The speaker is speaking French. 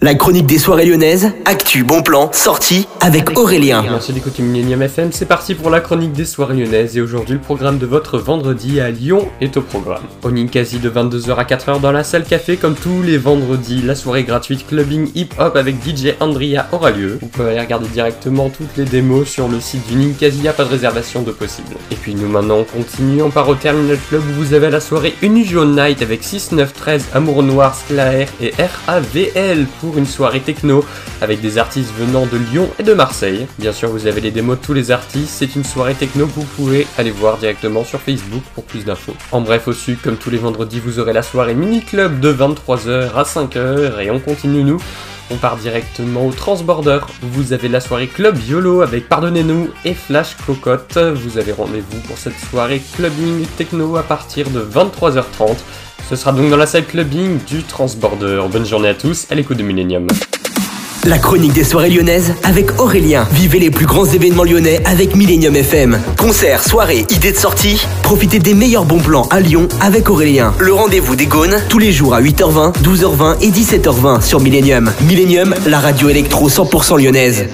La chronique des soirées lyonnaises, actu, bon plan, sortie avec Aurélien. Merci d'écouter Millennium FM, c'est parti pour la chronique des soirées lyonnaises et aujourd'hui le programme de votre vendredi à Lyon est au programme. Au Ninkasi de 22h à 4h dans la salle café comme tous les vendredis, la soirée gratuite clubbing hip-hop avec DJ Andrea aura lieu. Vous pouvez aller regarder directement toutes les démos sur le site du Ninkasi, a pas de réservation de possible. Et puis nous maintenant on continue, on part au Terminal Club où vous avez la soirée Unusual Night avec 6, 9, 13, Amour Noir, Sclaer et RAVL pour une soirée techno avec des artistes venant de Lyon et de Marseille. Bien sûr, vous avez les démos de tous les artistes, c'est une soirée techno que vous pouvez aller voir directement sur Facebook pour plus d'infos. En bref, au sud, comme tous les vendredis, vous aurez la soirée mini club de 23h à 5h et on continue nous. On part directement au Transborder. Vous avez la soirée Club YOLO avec Pardonnez-nous et Flash Cocotte. Vous avez rendez-vous pour cette soirée clubbing techno à partir de 23h30. Ce sera donc dans la salle clubbing du Transborder. Bonne journée à tous, à l'écoute de Millennium. La chronique des soirées lyonnaises avec Aurélien. Vivez les plus grands événements lyonnais avec Millennium FM. Concerts, soirées, idées de sortie. Profitez des meilleurs bons plans à Lyon avec Aurélien. Le rendez-vous des Gaunes tous les jours à 8h20, 12h20 et 17h20 sur Millennium. Millennium, la radio électro 100% lyonnaise.